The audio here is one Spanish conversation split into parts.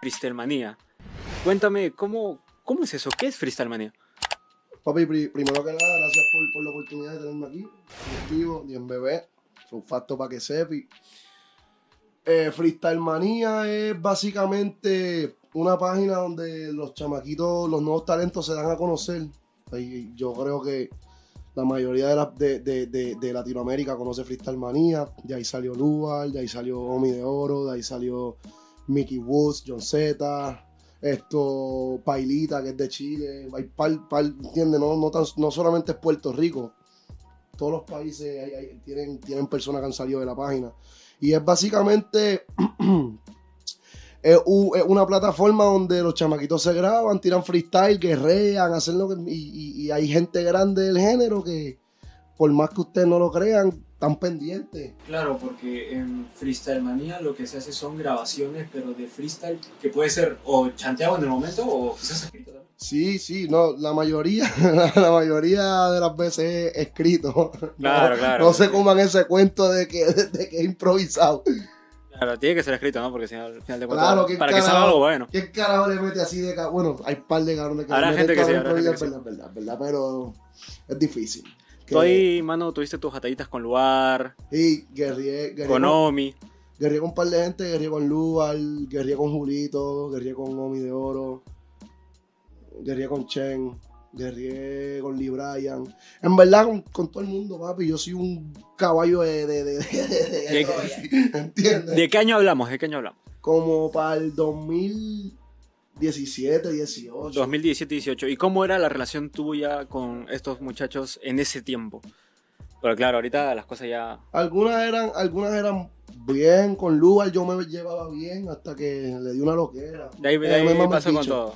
Freestyle. Cuéntame, ¿cómo, ¿cómo es eso? ¿Qué es Freestyle? Papi, primero que nada, gracias por, la oportunidad de tenerme aquí. Activo, en bebé. un facto para que sepi. Eh, es básicamente una página donde los chamaquitos, los nuevos talentos se dan a conocer. Y yo creo que la mayoría de, de, Latinoamérica conoce Freestyle Manía. De ahí salió Lugar, de ahí salió Omi de Oro, de ahí salió Mickey Woods, John Z, esto, Pailita, que es de Chile, hay ¿entiendes? No, no, solamente es Puerto Rico, todos los países tienen, tienen personas que han salido de la página. Y es básicamente es, una plataforma donde los chamaquitos se graban, tiran freestyle, guerrean, hacen lo que. Y, y, hay gente grande del género que, por más que ustedes no lo crean, tan pendiente. Claro, porque en Freestyle Manía lo que se hace son grabaciones, pero de freestyle, que puede ser o chanteado en el momento o quizás escrito también. Sí, sí, no, la mayoría, la mayoría de las veces es escrito. Claro, no, claro. No se coman ese cuento de que, de que es improvisado. Claro, tiene que ser escrito, ¿no? Porque si no, al final de cuentas, claro, para que salga algo bueno. ¿Qué carajo le mete así de Bueno, hay un par de cabrones que Habrá gente que sí, verdad, verdad, verdad, pero es difícil. Tú ahí, mano, tuviste tus batallitas con Luar. Y guerrié, con Omi. Guerrié con un par de gente, guerrié con Luar, guerrié con Julito, guerrié con Omi de Oro, guerrié con Chen, guerrié con Lee Bryan. En verdad, con, todo el mundo, papi, yo soy un caballo de... de, de, de, ¿Entiendes? ¿De qué año hablamos? ¿De qué año hablamos? Como para el 2000... 17, 18. 2017, 18. ¿Y cómo era la relación tuya con estos muchachos en ese tiempo? Pero claro, ahorita las cosas ya... Algunas eran, algunas eran bien, con Lugar yo me llevaba bien hasta que le di una loquera. De ahí, de ahí me pasó con todo.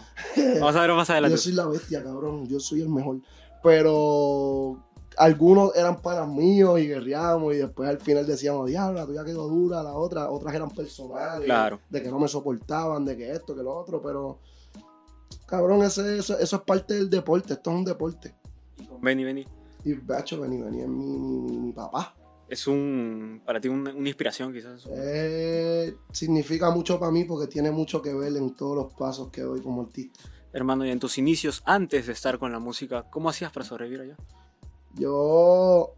Vamos a ver más adelante. yo soy la bestia, cabrón, yo soy el mejor. Pero algunos eran panas míos y guerreamos y después al final decíamos, diablo, la tuya quedó dura, la otra, otras eran personales, claro. de que no me soportaban, de que esto, que lo otro, pero cabrón, ese, eso, eso es parte del deporte, esto es un deporte. Vení, vení. Y Bacho, vení, vení, es mi, mi, papá. Es un, para ti una, inspiración quizás. Eh, significa mucho para mí porque tiene mucho que ver en todos los pasos que doy como artista. Hermano, y en tus inicios, antes de estar con la música, ¿cómo hacías para sobrevivir allá? Yo,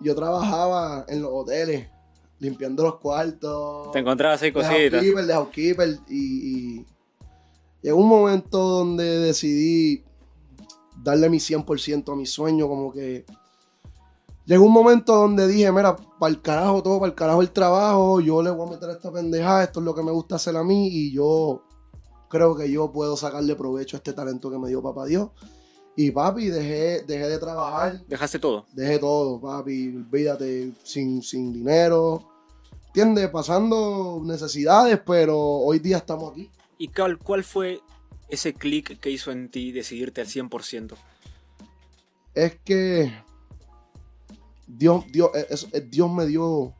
yo trabajaba en los hoteles, limpiando los cuartos. Te encontrabas ahí cositas. De housekeeper, de housekeeper. Y, y llegó un momento donde decidí darle mi 100% a mi sueño, como que llegó un momento donde dije, mira, para el carajo todo, para el carajo el trabajo, yo le voy a meter esta pendejada, esto es lo que me gusta hacer a mí y yo creo que yo puedo sacarle provecho a este talento que me dio papá Dios. Y papi, dejé, dejé de trabajar. ¿Dejaste todo? Dejé todo, papi. Olvídate, sin, sin dinero. ¿Entiendes? Pasando necesidades, pero hoy día estamos aquí. ¿Y cuál, cuál fue ese clic que hizo en ti decidirte al 100%? Es que Dios, Dios, Dios me dio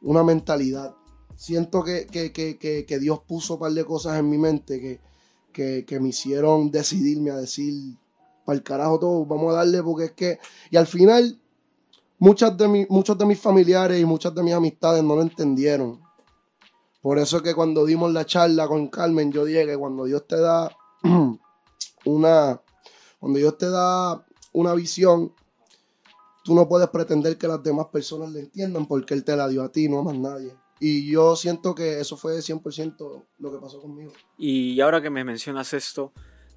una mentalidad. Siento que, que, Dios puso un par de cosas en mi mente que, que, me hicieron decidirme a decir, para el carajo todo, vamos a darle porque es que... Y al final, muchas de muchos de mis familiares y muchas de mis amistades no lo entendieron. Por eso es que cuando dimos la charla con Carmen, yo dije que cuando Dios te da una... Cuando Dios te da una visión, tú no puedes pretender que las demás personas le entiendan porque Él te la dio a ti, no a más nadie. Y yo siento que eso fue 100% lo que pasó conmigo. Y ahora que me mencionas esto,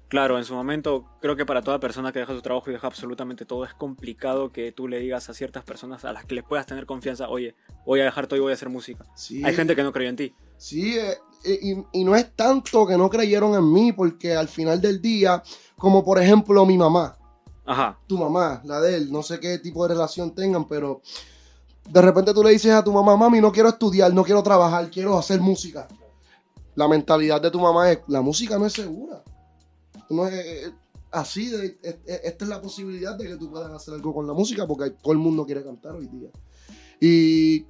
Claro, en su momento creo que para toda persona que deja su trabajo y deja absolutamente todo es complicado que tú le digas a ciertas personas a las que les puedas tener confianza, oye, voy a dejar todo y voy a hacer música. Hay gente que no creyó en ti. Sí, eh, eh, y, no es tanto que no creyeron en mí, porque al final del día, como por ejemplo mi mamá, Ajá. tu mamá, la de él, no sé qué tipo de relación tengan, pero de repente tú le dices a tu mamá, mami, no quiero estudiar, no quiero trabajar, quiero hacer música. La mentalidad de tu mamá es, la música no es segura no es, así, de, esta es la posibilidad de que tú puedas hacer algo con la música porque todo el mundo quiere cantar hoy día. Y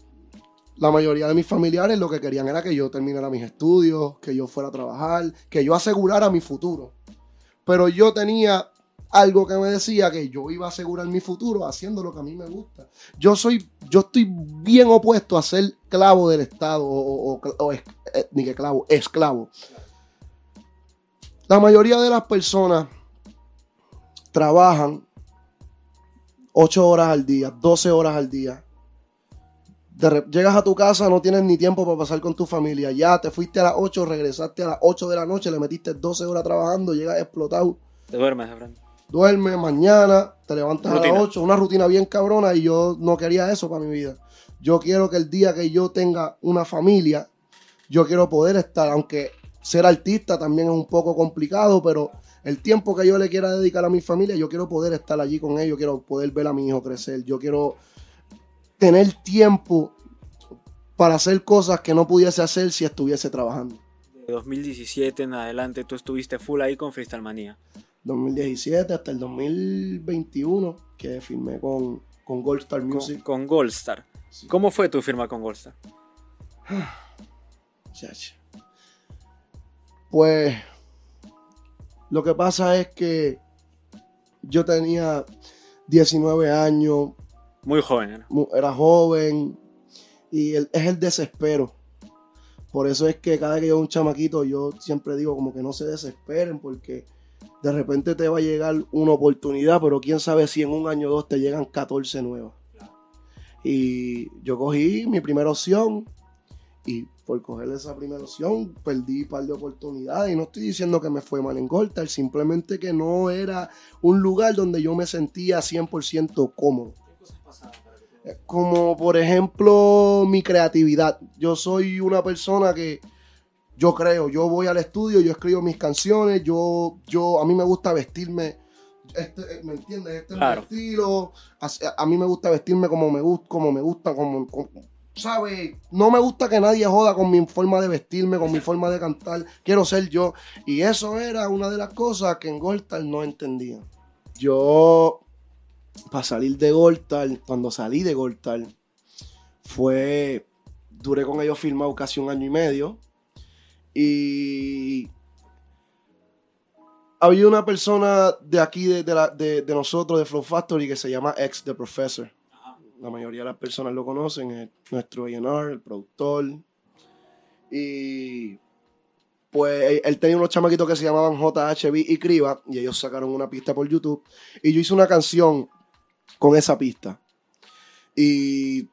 la mayoría de mis familiares lo que querían era que yo terminara mis estudios, que yo fuera a trabajar, que yo asegurara mi futuro. Pero yo tenía algo que me decía que yo iba a asegurar mi futuro haciendo lo que a mí me gusta. Yo soy, yo estoy bien opuesto a ser clavo del Estado o, eh, ni que clavo, esclavo. La mayoría de las personas trabajan 8 horas al día, 12 horas al día. De llegas a tu casa, no tienes ni tiempo para pasar con tu familia. Ya te fuiste a las 8, regresaste a las 8 de la noche, le metiste 12 horas trabajando, llegas explotado. Te duermes frente. Duermes mañana, te levantas a las 8, una rutina bien cabrona y yo no quería eso para mi vida. Yo quiero que el día que yo tenga una familia, yo quiero poder estar, aunque ser artista también es un poco complicado, pero el tiempo que yo le quiera dedicar a mi familia, yo quiero poder estar allí con ellos, quiero poder ver a mi hijo crecer, yo quiero tener tiempo para hacer cosas que no pudiese hacer si estuviese trabajando. De 2017 en adelante tú estuviste full ahí con Freestyle Manía. 2017 hasta el 2021 que firmé con, con Gold Star Con, Music. con Goldstar. Sí. ¿Cómo fue tu firma con Goldstar? Chacho. Pues lo que pasa es que yo tenía 19 años, Muy joven, era joven y el- es el desespero. Por eso es que cada que yo un chamaquito, yo siempre digo como que no se desesperen porque de repente te va a llegar una oportunidad, pero quién sabe si en un año o dos te llegan 14 nuevas. Y yo cogí mi primera opción y por coger esa primera opción perdí un par de oportunidades. Y no estoy diciendo que me fue mal en Goltar, simplemente que no era un lugar donde yo me sentía 100% cómodo. Eh, Como por ejemplo mi creatividad. Yo soy una persona que yo creo, yo voy al estudio, yo escribo mis canciones, yo, yo, a mí me gusta vestirme, este, eh, ¿me entiendes? Este Claro. es mi estilo, a, a mí me gusta vestirme como me gusta, como me gusta, como, como- ¿sabes? No me gusta que nadie joda con mi forma de vestirme, con mi forma de cantar, quiero ser yo. Y eso era una de las cosas que en Goltal no entendía. Yo, para salir de Goltal, cuando salí de Goltal, fue, duré con ellos filmado casi un año y medio. Y había una persona de aquí, de, de- de nosotros, de Flow Factory, que se llama Ex The Professor. La mayoría de las personas lo conocen, es nuestro A&R, el productor. Y pues él- tenía unos chamaquitos que se llamaban JHB y Criba, y ellos sacaron una pista por YouTube. Y yo hice una canción con esa pista. Y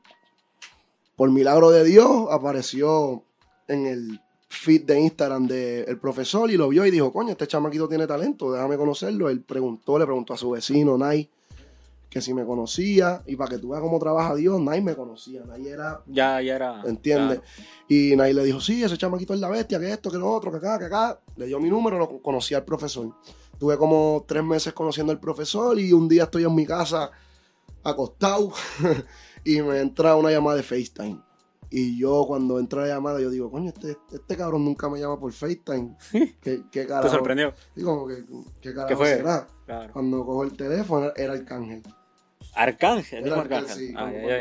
por milagro de Dios apareció en el feed de Instagram del profesor y lo vio y dijo, coño, este chamaquito tiene talento, déjame conocerlo. Él preguntó, le preguntó a su vecino, Nai, que si me conocía. Y para que tú veas cómo trabaja Dios, Nai me conocía. Nai era, Ya, ya era. ¿entiendes? Y Nai le dijo, sí, ese chamaquito es la bestia, que esto, que lo otro, que acá, que acá. Le dio mi número, lo conocí al profesor. Tuve como tres meses conociendo al profesor y un día estoy en mi casa acostado y me entra una llamada de FaceTime. Y yo cuando entra la llamada, yo digo, coño, este, este cabrón nunca me llama por FaceTime. ¿Qué, qué ¿Te carajo? sorprendió? Digo, ¿qué, qué carajo ¿Qué fue? será? Claro. Cuando cojo el teléfono, era Arcángel. Arcángel, el mismo Arcángel, sí.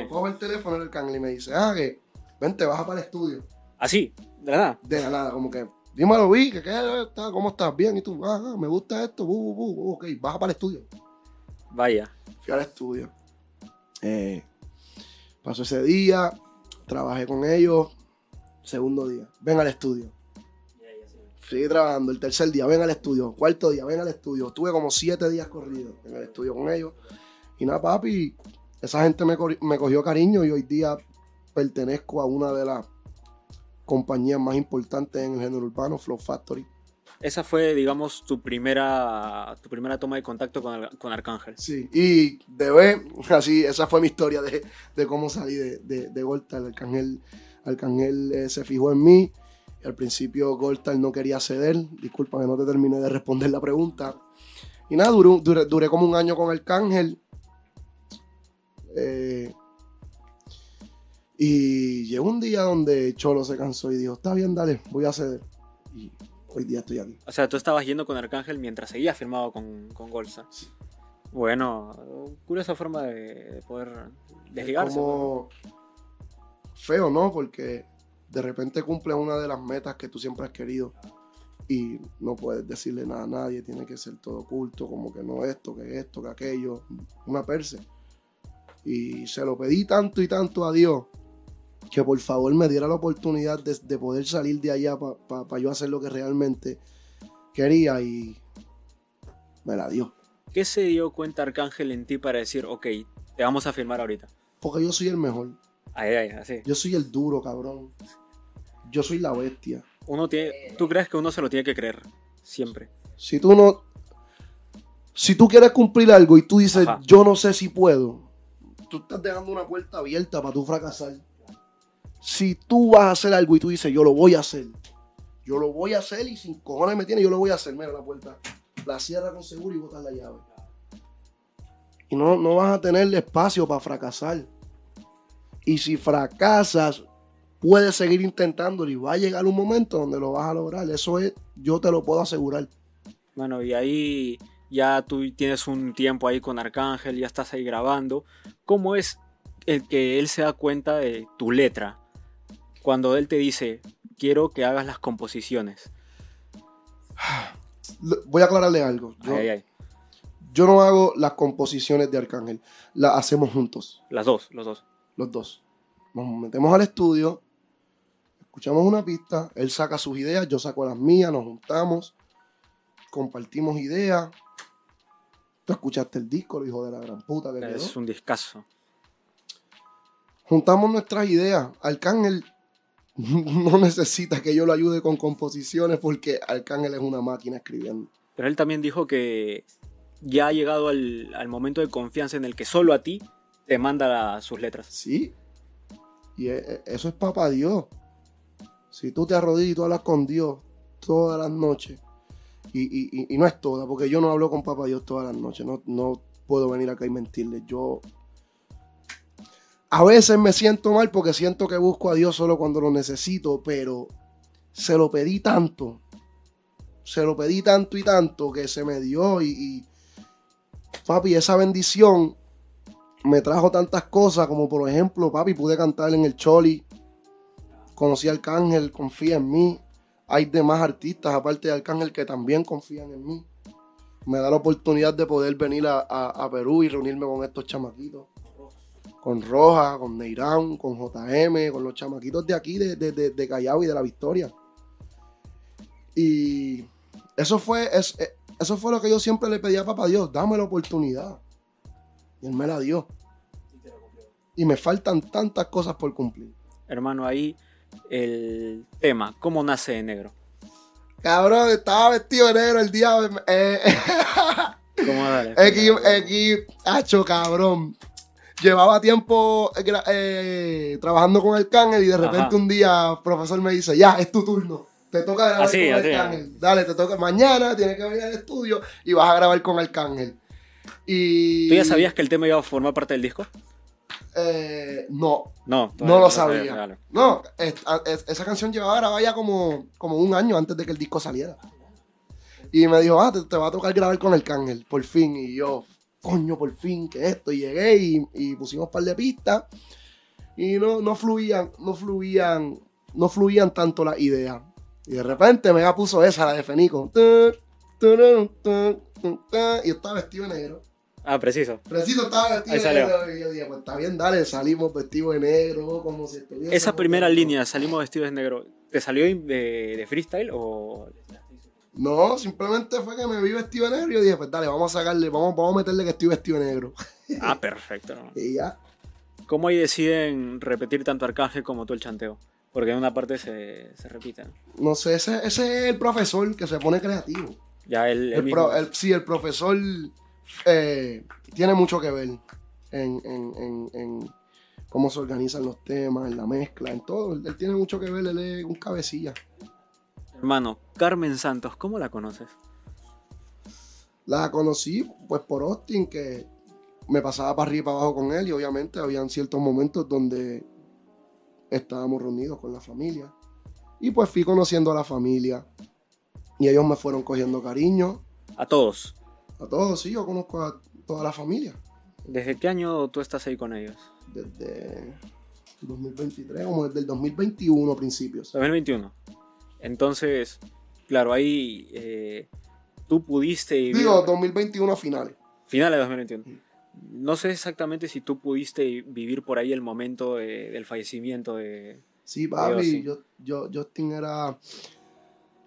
Cojo el teléfono, era Arcángel y me dice, ah, que vente, baja para el estudio. Así, de la nada. De la nada, como que, dímelo, vi, que qué, está, ¿cómo estás? Bien, y tú, ah, ah, me gusta esto, bu, bu, bu, ok, baja para el estudio. Vaya. Fui al estudio. Eh, pasó ese día, trabajé con ellos. Segundo día, ven al estudio. Seguí trabajando. El tercer día, ven al estudio. Cuarto día, ven al estudio. Estuve como siete días corridos en el estudio con ellos. Y nada, papi, esa gente me, me cogió cariño y hoy día pertenezco a una de las compañías más importantes en el género urbano, Flow Factory. Esa fue, digamos, tu primera, tu primera toma de contacto con, con Arcángel. Sí, y de ver, así, esa fue mi historia de, de cómo salí de, de, de Goltal. Arcángel, Arcángel eh, se fijó en mí. Y al principio Goltal no quería ceder. Disculpa que no te terminé de responder la pregunta. Y nada, duré, duré, duré como un año con Arcángel. Eh, y llegó un día donde Cholo se cansó y dijo, está bien, dale, voy a ceder. Y hoy día estoy aquí. O sea, tú estabas yendo con Arcángel mientras seguías firmado con, con Golsa. Bueno, curiosa forma de, de poder desligarse. Es como feo, ¿no? Porque de repente cumples una de las metas que tú siempre has querido y no puedes decirle nada a nadie, tiene que ser todo oculto, como que no esto, que esto, que aquello, una perse. Y se lo pedí tanto y tanto a Dios que por favor me diera la oportunidad de, de poder salir de allá para yo hacer lo que realmente quería y me la dio. ¿Qué se dio cuenta Arcángel en ti para decir, ok, te vamos a firmar ahorita? Porque yo soy el mejor. Ay, ay, así. Yo soy el duro, cabrón. Yo soy la bestia. Uno tiene, ¿Tú crees que uno se lo tiene que creer? Siempre. Si tú no. Si tú quieres cumplir algo y tú dices, Ajá. yo no sé si puedo, tú estás dejando una puerta abierta para tú fracasar. Si tú vas a hacer algo y tú dices, yo lo voy a hacer, yo lo voy a hacer y sin cojones me tiene, yo lo voy a hacer. Mira la puerta, la cierra con seguro y botas la llave. Y no, no vas a tener espacio para fracasar. Y si fracasas, puedes seguir intentándolo y va a llegar un momento donde lo vas a lograr. Eso es, yo te lo puedo asegurar. Bueno, y ahí ya tú tienes un tiempo ahí con Arcángel, ya estás ahí grabando. ¿Cómo es el que él se da cuenta de tu letra? Cuando él te dice, quiero que hagas las composiciones. Voy a aclararle algo. Yo, Ay, ay, ay. yo no hago las composiciones de Arcángel, las hacemos juntos, Las dos, los dos. los dos. Nos metemos al estudio, escuchamos una pista, él saca sus ideas, yo saco las mías, nos juntamos, compartimos ideas. Tú escuchaste el disco, lo hijo de la gran puta que quedó. Es un discazo. Juntamos nuestras ideas. Arcángel no necesita que yo lo ayude con composiciones porque Arcángel es una máquina escribiendo. Pero él también dijo que ya ha llegado al, al momento de confianza en el que solo a ti te manda la- sus letras. Sí. Y e- e- eso es papá Dios. Si tú te arrodillas y tú hablas con Dios todas las noches, y, no es toda, porque yo no hablo con papá Dios todas las noches, no, no puedo venir acá y mentirle. Yo a veces me siento mal porque siento que busco a Dios solo cuando lo necesito, pero se lo pedí tanto, se lo pedí tanto y tanto que se me dio y, papi, esa bendición me trajo tantas cosas como por ejemplo, papi, pude cantar en el Choli, conocí a Arcángel, confía en mí. Hay demás artistas aparte de Arcángel que también confían en mí. Me da la oportunidad de poder venir a, Perú y reunirme con estos chamaquitos. Con Roja, con Neirán, con JM, con los chamaquitos de aquí, de, Callao y de la Victoria. Y eso fue, eh, eso fue lo que yo siempre le pedía a Papá Dios, dame la oportunidad. Y él me la dio. Y me faltan tantas cosas por cumplir. Hermano, ahí el tema, ¿cómo nace de negro? Cabrón, estaba vestido de negro el día. Eh, ¿Cómo dale? aquí, aquí, hacho, cabrón. Llevaba tiempo eh, eh, trabajando con Arcángel y de repente Ajá. un día el profesor me dice, ya, es tu turno. Te toca grabar Así, con así. Arcángel. Dale, te toca mañana, tienes que venir al estudio y vas a grabar con Arcángel. Y... ¿Tú ya sabías que el tema iba a formar parte del disco? Eh, no, No, no lo sabía, dale. No, es- es- esa canción llevaba grabada ya como, como un año antes de que el disco saliera. Y me dijo, ah, te, te va a tocar grabar con Arcángel, por fin. Y yo, coño, por fin, que esto. Y llegué y, y pusimos un par de pistas. Y no, no fluían, no fluían, no fluían tanto las ideas. Y de repente me puso esa, la de Fenico. Y yo estaba vestido de negro. Ah, preciso. Preciso estaba vestido Ahí salió. negro. Y yo dije, pues está bien, dale, salimos vestidos de negro, como si estuviésemos- Esa primera línea, salimos vestidos de negro, ¿te salió de, de freestyle o...? No, simplemente fue que me vi vestido de negro y yo dije, pues dale, vamos a sacarle, vamos, vamos a meterle que estoy vestido de negro. Ah, perfecto. Y ya. ¿Cómo ahí deciden repetir tanto Arcángel como tú el chanteo? Porque en una parte se, se repite. ¿no? Sé, ese, ese es el profesor que se pone creativo. Ya el, el pro- el- sí, el profesor eh, tiene mucho que ver en, en- en- en cómo se organizan los temas, en la mezcla, en todo. Él, él tiene mucho que ver, él es un cabecilla. Hermano, Carmen Santos, ¿cómo la conoces? La conocí pues por Austin, que me pasaba para arriba y para abajo con él y obviamente habían ciertos momentos donde estábamos reunidos con la familia. Y pues fui conociendo a la familia y ellos me fueron cogiendo cariño. A todos. A todos, sí, yo conozco a toda la familia. ¿Desde qué año tú estás ahí con ellos? Desde 2023, como desde el 2021 a principios. 2021. Entonces, claro, ahí eh, tú pudiste vivir... Digo, 2021 a finales. Finales de 2021. No sé exactamente si tú pudiste vivir por ahí el momento de- del fallecimiento de... Sí, papi, yo, yo, Justin era.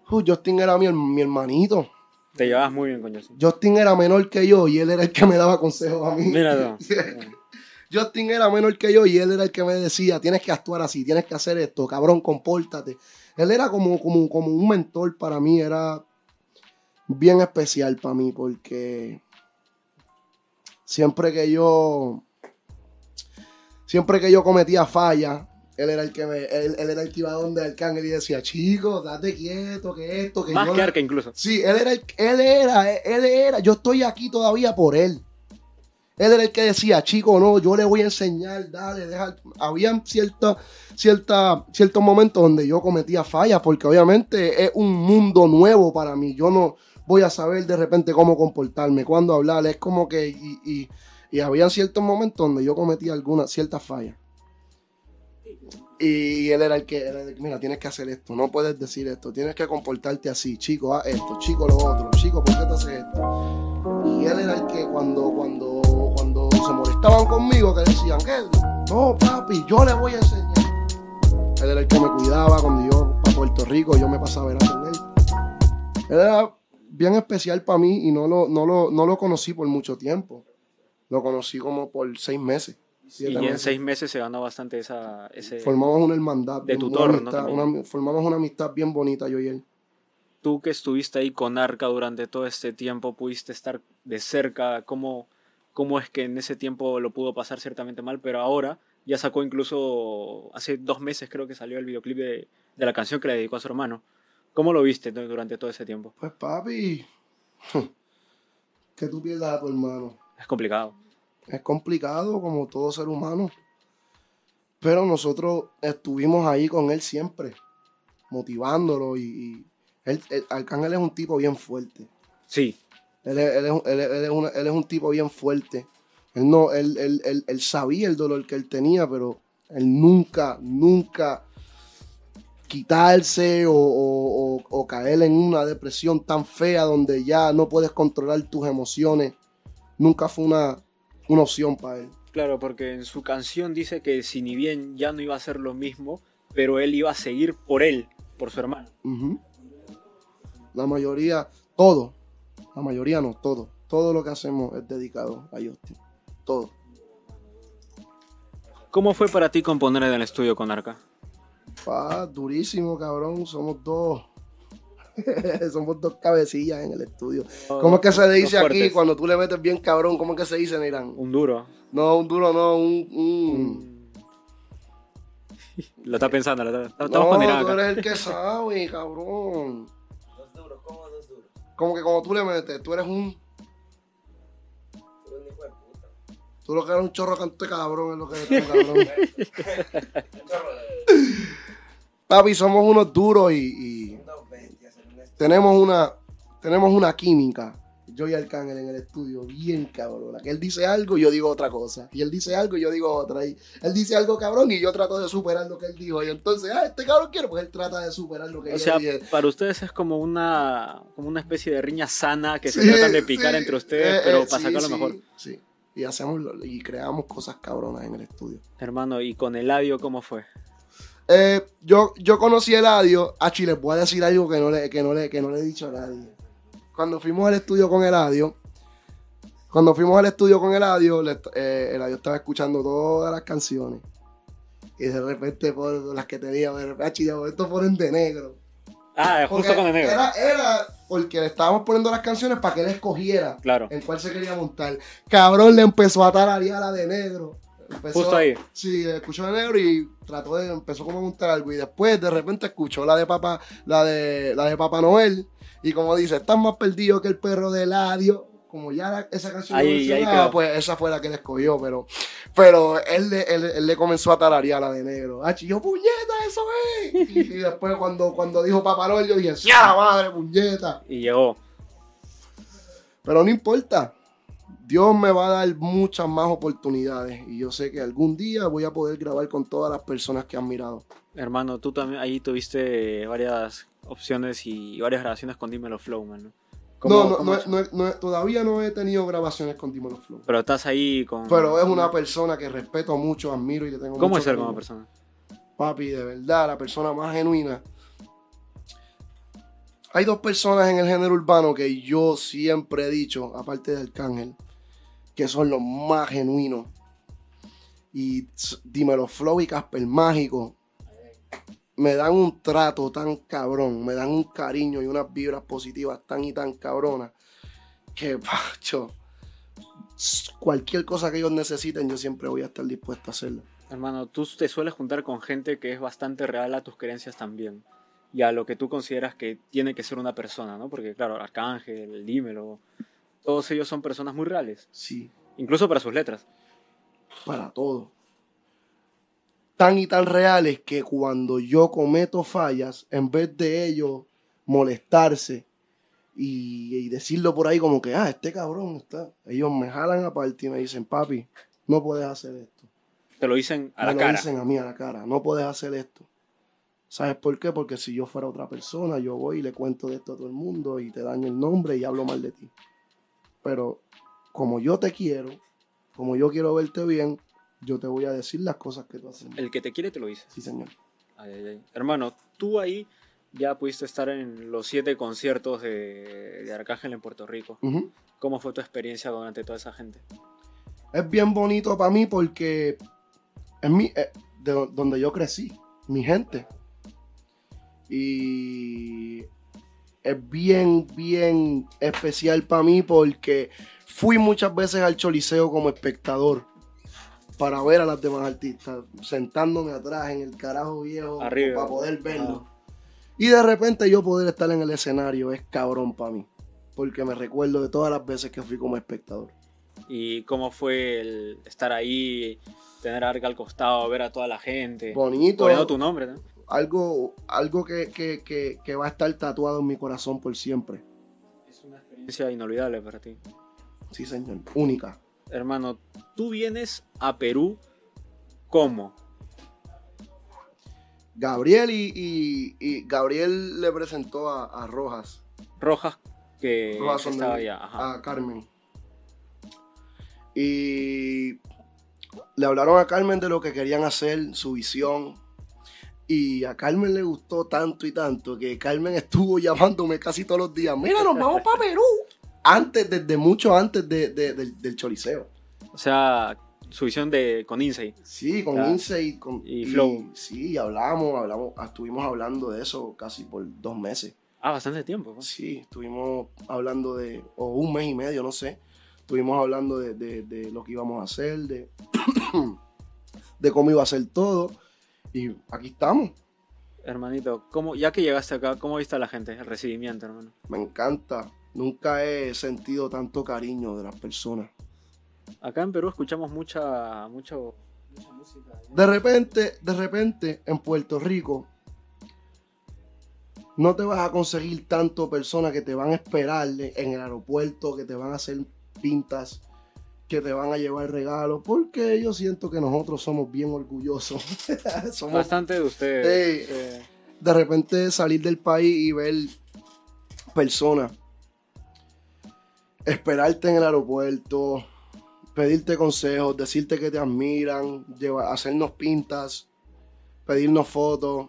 Uh, Justin era mi, mi hermanito. Te llevabas muy bien con Justin. Justin era menor que yo y él era el que me daba consejos a mí. Mira tú. Justin era menor que yo y él era el que me decía, tienes que actuar así, tienes que hacer esto, cabrón, compórtate. Él era como, como, como un mentor para mí, era bien especial para mí porque siempre que yo siempre que yo cometía falla, él era el que me, él, él era el que iba donde el cángel y decía, chicos, date quieto, que esto, que Más yo que le-". Arca incluso. Sí, él era, el- él era, él era, yo estoy aquí todavía por él. Él era el que decía, chico, no, yo le voy a enseñar, dale, deja. Habían cierta, cierta, ciertos momentos donde yo cometía fallas, porque obviamente es un mundo nuevo para mí. Yo no voy a saber de repente cómo comportarme, cuándo hablar. Es como que, y, y, y habían ciertos momentos donde yo cometía algunas, ciertas fallas. Y él era el que, era el que, mira, tienes que hacer esto, no puedes decir esto, tienes que comportarte así, chico, haz esto, chico, lo otro, chico, ¿por qué te haces esto? Y él era el que cuando, cuando, cuando se molestaban conmigo, que decían, ¿qué? No, papi, yo le voy a enseñar. Él era el que me cuidaba cuando yo a Puerto Rico, yo me pasaba verano con él. Él era bien especial para mí y no lo, no, lo, no lo conocí por mucho tiempo. Lo conocí como por seis meses. Siete Y en meses. seis meses se ganó bastante esa, ese... Formamos una hermandad. De una tutor, ¿no? amistad, También. una- formamos una amistad bien bonita yo y él. Tú que estuviste ahí con Arca durante todo este tiempo, pudiste estar de cerca, ¿cómo, cómo es que en ese tiempo lo pudo pasar ciertamente mal, pero ahora ya sacó incluso, hace dos meses creo que salió el videoclip de, de la canción que le dedicó a su hermano. ¿Cómo lo viste du- durante todo ese tiempo? Pues papi, que tú pierdas a tu hermano. Es complicado. Es complicado como todo ser humano. Pero nosotros estuvimos ahí con él siempre, motivándolo y, y él, él- Arcángel es un tipo bien fuerte. Sí, Él es, él es- él es- él es una- él es un tipo bien fuerte. Él, no, él, él- él- él sabía el dolor que él tenía, pero él nunca, nunca quitarse o, o- o- o caer en una depresión tan fea donde ya no puedes controlar tus emociones. Nunca fue una, una opción para él. claro, porque en su canción dice que si ni bien ya no iba a ser lo mismo, pero él iba a seguir por él, por su hermano. La mayoría, todo, la mayoría no, todo. Todo lo que hacemos es dedicado a Justin. Todo. ¿Cómo fue para ti componer en el estudio con Arca? Pa, durísimo, cabrón. Somos dos. Somos dos cabecillas en el estudio. ¿Cómo es que se dice aquí fuertes. cuando tú le metes bien cabrón? ¿Cómo es que se dice en Irán? Un duro. No, un duro, no, un. Lo está pensando, lo está- estamos No, con Irán tú eres el que sabe, cabrón. Dos duros, ¿cómo dos duros? Como que cuando tú le metes, tú eres un. Tú eres un hijo de puta. Tú lo que eres un chorro cante cabrón, es lo que eres, tú, cabrón. Un chorro de Papi, somos unos duros y, y tenemos una. Tenemos una química. Yo y Arcángel en el estudio, bien cabrona. Que él dice algo y yo digo otra cosa. Y él dice algo y yo digo otra. Y él dice algo cabrón y yo trato de superar lo que él dijo. Y entonces, ah, este cabrón quiere, pues él trata de superar lo que O yo sea, dije. para ustedes es como una, como una especie de riña sana que se tratan de picar sí, entre ustedes, eh, pero eh, para sí, sacarlo sí, mejor. Sí. Y hacemos lo- y creamos cosas cabronas en el estudio. Hermano, ¿y con Eladio cómo fue? Eh, yo, yo conocí a Eladio. A Chile, voy a decir algo que no, le, que, no le, que no le he dicho a nadie. Cuando fuimos al estudio con Eladio, cuando fuimos al estudio con Eladio, le- eh, Eladio estaba escuchando todas las canciones. Y de repente, por las que tenía, de repente, esto ponen de negro. Ah, justo con el negro. Era, era porque le estábamos poniendo las canciones para que él escogiera Claro, en cuál se quería montar. Cabrón le empezó a tararear a la de negro. Empezó- justo ahí. Sí, escuchó de negro y trató de, empezó como a montar algo. Y después de repente escuchó la de Papá, la de, la de Papá Noel. Y como dice, estás más perdido que el perro de Eladio. Como ya la- esa canción Ahí- ahí pues esa fue la que él escogió. Pero, pero él, le- él, él le comenzó a tararear la de negro. Ah, yo, puñeta, eso es. Y, y después cuando, cuando dijo Papá Noel, yo dije, sí, a la madre, puñeta. Y llegó. Pero no importa. Dios me va a dar muchas más oportunidades. Y yo sé que algún día voy a poder grabar con todas las personas que han mirado. Hermano, tú también ahí tuviste varias opciones y varias grabaciones con Dímelo Flow, man, ¿no? ¿Cómo- No, no, no, todavía no he tenido grabaciones con Dímelo Flow. Pero estás ahí con... Pero es una persona que respeto mucho, admiro y le tengo ¿Cómo mucho es ser como persona? Papi, de verdad, la persona más genuina. hay dos personas en el género urbano que yo siempre he dicho, aparte de Arcángel, que son los más genuinos. Y dímelo, Flow y Casper Mágico me dan un trato tan cabrón, me dan un cariño y unas vibras positivas tan y tan cabronas que, pacho, cualquier cosa que ellos necesiten, yo siempre voy a estar dispuesto a hacerlo. Hermano, tú te sueles juntar con gente que es bastante real a tus creencias también. Y a lo que tú consideras que tiene que ser una persona, ¿no? Porque, claro, Arcángel, Dímelo, todos ellos son personas muy reales. Sí, Incluso para sus letras. para todo. Tan y tan reales que cuando yo cometo fallas, en vez de ellos molestarse y, y decirlo por ahí como que, ah, este cabrón está, ellos me jalan aparte y me dicen, papi, no puedes hacer esto. Te lo dicen a me la lo cara. dicen a mí a la cara, no puedes hacer esto. ¿Sabes por qué? Porque si yo fuera otra persona, yo voy y le cuento de esto a todo el mundo y te daño el nombre y hablo mal de ti. Pero como yo te quiero, como yo quiero verte bien, yo te voy a decir las cosas que tú haces. El que te quiere te lo dice. Sí, señor. Ay, ay, ay. Hermano, tú ahí ya pudiste estar en los siete conciertos de, de Arcángel en Puerto Rico. ¿Cómo fue tu experiencia durante toda esa gente? Es bien bonito para mí porque es mi, eh, de donde yo crecí, mi gente. Y es bien, bien especial para mí porque fui muchas veces al Choliseo como espectador para ver a las demás artistas, sentándome atrás en el carajo viejo Arriba. para poder verlo. Y de repente yo poder estar en el escenario es cabrón para mí, porque me recuerdo de todas las veces que fui como espectador. ¿Y cómo fue el estar ahí, tener a Arca al costado, ver a toda la gente? Bonito. Poniendo tu nombre, ¿no? Algo, algo que, que- que- que va a estar tatuado en mi corazón por siempre. Es una experiencia inolvidable para ti. Sí, señor. Única. Hermano, tú vienes a Perú ¿cómo? Gabriel y, y- y Gabriel le presentó a, a Rojas, Rojas que, Rojas estaba allá. Ajá. a Carmen. Y le hablaron a Carmen de lo que querían hacer, su visión. Y a Carmen le gustó tanto y tanto que Carmen estuvo llamándome casi todos los días. Mira, nos vamos para Perú. Antes, desde mucho antes de- de- del, del Choliseo. O sea, su visión de con Insei. Sí, con. Ince y con Y Flow. Sí, hablamos, hablamos, estuvimos hablando de eso casi por dos meses. Ah, bastante tiempo. pues. Sí, estuvimos hablando de, o un mes y medio, no sé. Estuvimos hablando de, de- de lo que íbamos a hacer, de, de cómo iba a ser todo. Y aquí estamos. Hermanito, ¿cómo, ya que llegaste acá, ¿cómo viste a la gente? El recibimiento, hermano. Me encanta. Nunca he sentido tanto cariño de las personas. Acá en Perú escuchamos mucha, mucho, mucha música. De repente, de repente, en Puerto Rico, no te vas a conseguir tanto personas que te van a esperar en el aeropuerto, que te van a hacer pintas, que te van a llevar regalos, porque yo siento que nosotros somos bien orgullosos. somos, Bastante de ustedes. Eh, de repente salir del país y ver personas, esperarte en el aeropuerto, pedirte consejos, decirte que te admiran, llevar, hacernos pintas, pedirnos fotos.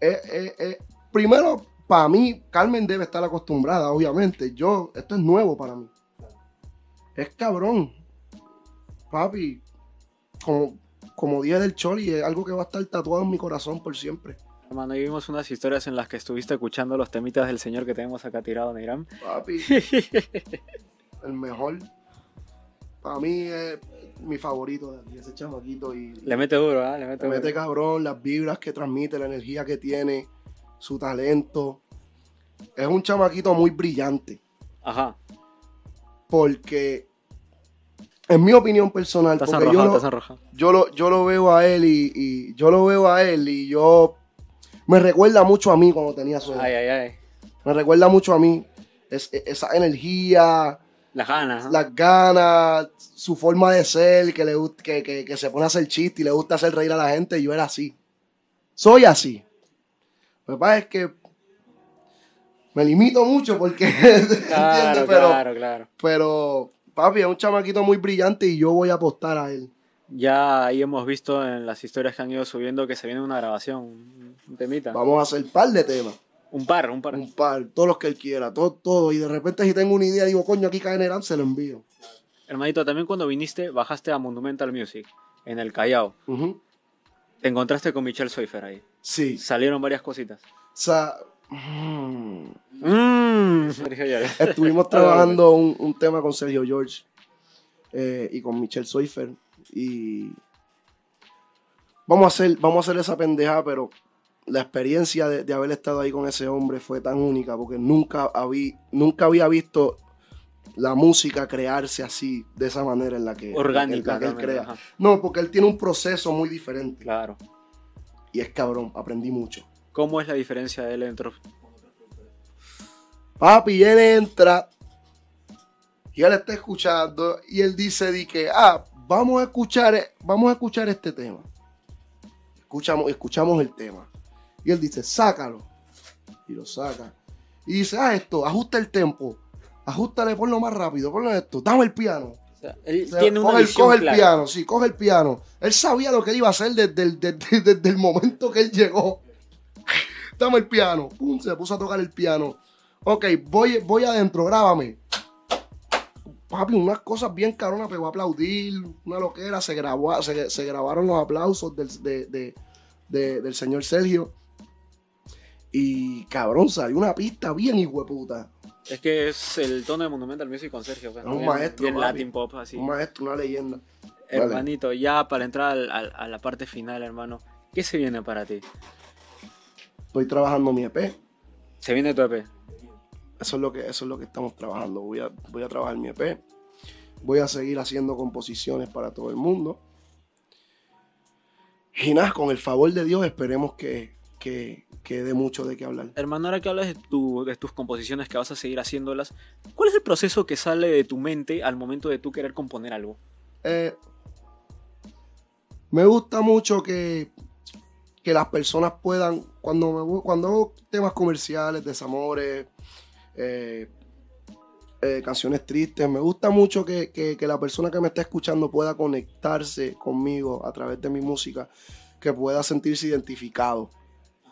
Eh, eh, eh, primero, para mí, Carmen debe estar acostumbrada, obviamente. Yo, esto es nuevo para mí. Es cabrón. Papi, como, como dije del Choli, es algo que va a estar tatuado en mi corazón por siempre. hermano, vimos unas historias en las que estuviste escuchando los temitas del señor que tenemos acá tirado en Irán. Papi, el mejor. Para mí es mi favorito de ese chamaquito. Y Le mete duro, ¿ah? Le mete le duro. mete cabrón, las vibras que transmite, la energía que tiene, su talento. Es un chamaquito muy brillante. Ajá. Porque, en mi opinión personal, Estás porque yo enrojado, lo, yo lo, yo lo veo a él y, y yo lo veo a él y yo me recuerda mucho a mí cuando tenía su edad. Ay, ay, ay. Me recuerda mucho a mí. Es- esa energía, Las ganas. las ganas, su forma de ser, que, le, que, que, que se pone a hacer chiste y le gusta hacer reír a la gente. Yo era así. Soy así. Lo que pasa es que me limito mucho porque. Claro, Pero, claro, claro. pero, papi, es un chamaquito muy brillante y yo voy a apostar a él. Ya ahí hemos visto en las historias que han ido subiendo que se viene una grabación, un- temita. Vamos a hacer par de temas. Un par, un par. un par, todos los que él quiera, todo, todo. Y de repente si tengo una idea, digo, coño, aquí cae en el app, se lo envío. Hermanito, también cuando viniste, bajaste a Monumental Music, en el Callao. Te encontraste con Michelle Soifer ahí. Sí. Salieron varias cositas. O sea, mm, Llores. estuvimos trabajando un, un tema con Sergio George eh, y con Michelle Soifer. Y vamos a hacer, vamos a hacer esa pendeja, pero la experiencia de, de haber estado ahí con ese hombre fue tan única porque nunca había, nunca había visto la música crearse así, de esa manera en la que, en Orgánica. la que él crea. ajá. No, porque él tiene un proceso muy diferente. Claro. Y es cabrón, aprendí mucho. ¿Cómo es la diferencia de él entre... Papi, él entra y él está escuchando y él dice di que, ah, vamos a escuchar, e- vamos a escuchar este tema. Escuchamos, escuchamos el tema. Y él dice, sácalo. Y lo saca. Y dice, ah, esto, ajusta el tempo. Ajustale, ponlo más rápido, ponlo esto. Dame el piano. O sea, él O sea, tiene una coge, el- visión coge el clara. piano, sí, coge el piano. Él sabía lo que él iba a hacer desde el, desde- desde el momento que él llegó. Dame el piano. Pum, se puso a tocar el piano. Ok, voy, voy adentro, grábame. Papi, unas cosas bien caronas, pegó a aplaudir, una loquera, se, grabó, se, se grabaron los aplausos del, de- de- de- del señor Sergio. Y cabrón, salió una pista bien hijueputa. Es que es el tono de Monumental Music con Sergio. pues, Es un bien- maestro, Bien papi. Latin pop, así. Un maestro, una leyenda. Hermanito, ya para entrar al- al- a la parte final, hermano, ¿qué se viene para ti? Estoy trabajando mi EP. Se viene tu EP. Eso es lo que, eso es lo que estamos trabajando. Voy a, voy a trabajar mi EP. Voy a seguir haciendo composiciones para todo el mundo. Y nada, con el favor de Dios esperemos que, que, que dé mucho de qué hablar. Hermano, ahora que hablas de, tu- de tus composiciones que vas a seguir haciéndolas, ¿cuál es el proceso que sale de tu mente al momento de tú querer componer algo? Eh, me gusta mucho que, que las personas puedan, cuando, me, cuando hago temas comerciales, desamores, eh, eh, canciones tristes, me gusta mucho que, que- la persona que me está escuchando pueda conectarse conmigo a través de mi música, que pueda sentirse identificado.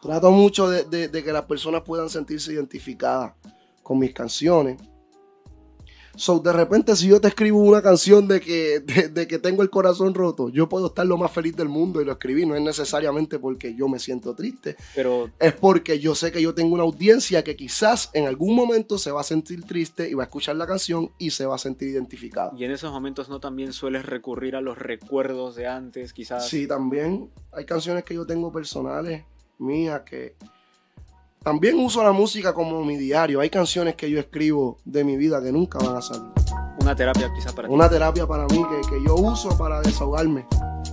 Trato mucho de que las personas puedan sentirse identificadas con mis canciones. So, de repente, si yo te escribo una canción de que, de, de que tengo el corazón roto, yo puedo estar lo más feliz del mundo y lo escribí. No es necesariamente porque yo me siento triste, Pero es porque yo sé que yo tengo una audiencia que quizás en algún momento se va a sentir triste y va a escuchar la canción y se va a sentir identificada. y en esos momentos no también sueles recurrir a los recuerdos de antes, quizás. Sí, también hay canciones que yo tengo personales mías que también uso la música como mi diario. Hay canciones que yo escribo de mi vida que nunca van a salir. Una terapia quizás para ti. Una terapia para mí que, que yo uso para desahogarme.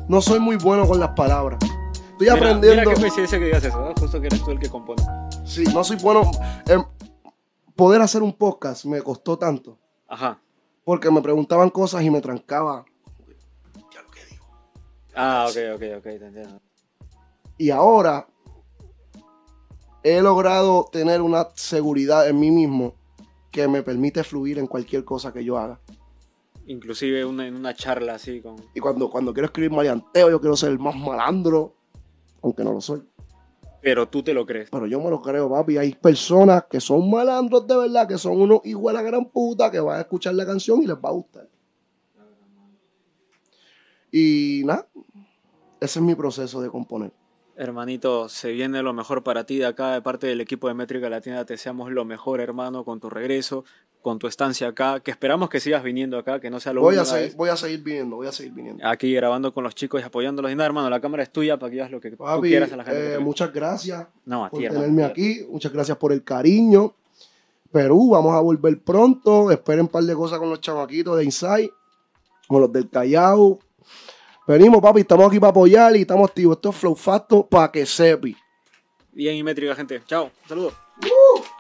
No soy muy bueno con las palabras. Estoy Mira, aprendiendo. Mira qué coincidencia que digas eso, ¿no? Justo que eres tú el que compone. Sí, no soy bueno. em, poder hacer un podcast me costó tanto. Ajá. Porque me preguntaban cosas y me trancaba. Ya lo que digo. Ah, ok, ok, ok, te entiendo. Y ahora he logrado tener una seguridad en mí mismo que me permite fluir en cualquier cosa que yo haga. Inclusive una, en una charla así con... Y cuando, cuando quiero escribir maleanteo, yo quiero ser el más malandro, aunque no lo soy. Pero tú te lo crees. Pero yo me lo creo, papi. Hay personas que son malandros de verdad, que son unos de la gran puta, que van a escuchar la canción y les va a gustar. Y nada, ese es mi proceso de componer. Hermanito, se viene lo mejor para ti de acá, de parte del equipo de Métrica Latina. Te deseamos lo mejor, hermano, con tu regreso, con tu estancia acá. Que esperamos que sigas viniendo acá, que no sea lo Voy a, seguir, vez. voy a seguir viniendo, voy a seguir viniendo. Aquí grabando con los chicos y apoyándolos. Y nada, hermano, la cámara es tuya para que digas lo que tú quieras a la gente. eh, muchas gracias no, a por ti, hermano. tenerme aquí. Muchas gracias por el cariño. Perú, vamos a volver pronto. Esperen un par de cosas con los chamaquitos de Inside, con los del Callao. Venimos, papi, estamos aquí para apoyar y estamos activos. Esto es Flow Facto para que sepi. Bien y Métrica, gente. Chao. Saludos. ¡Uh!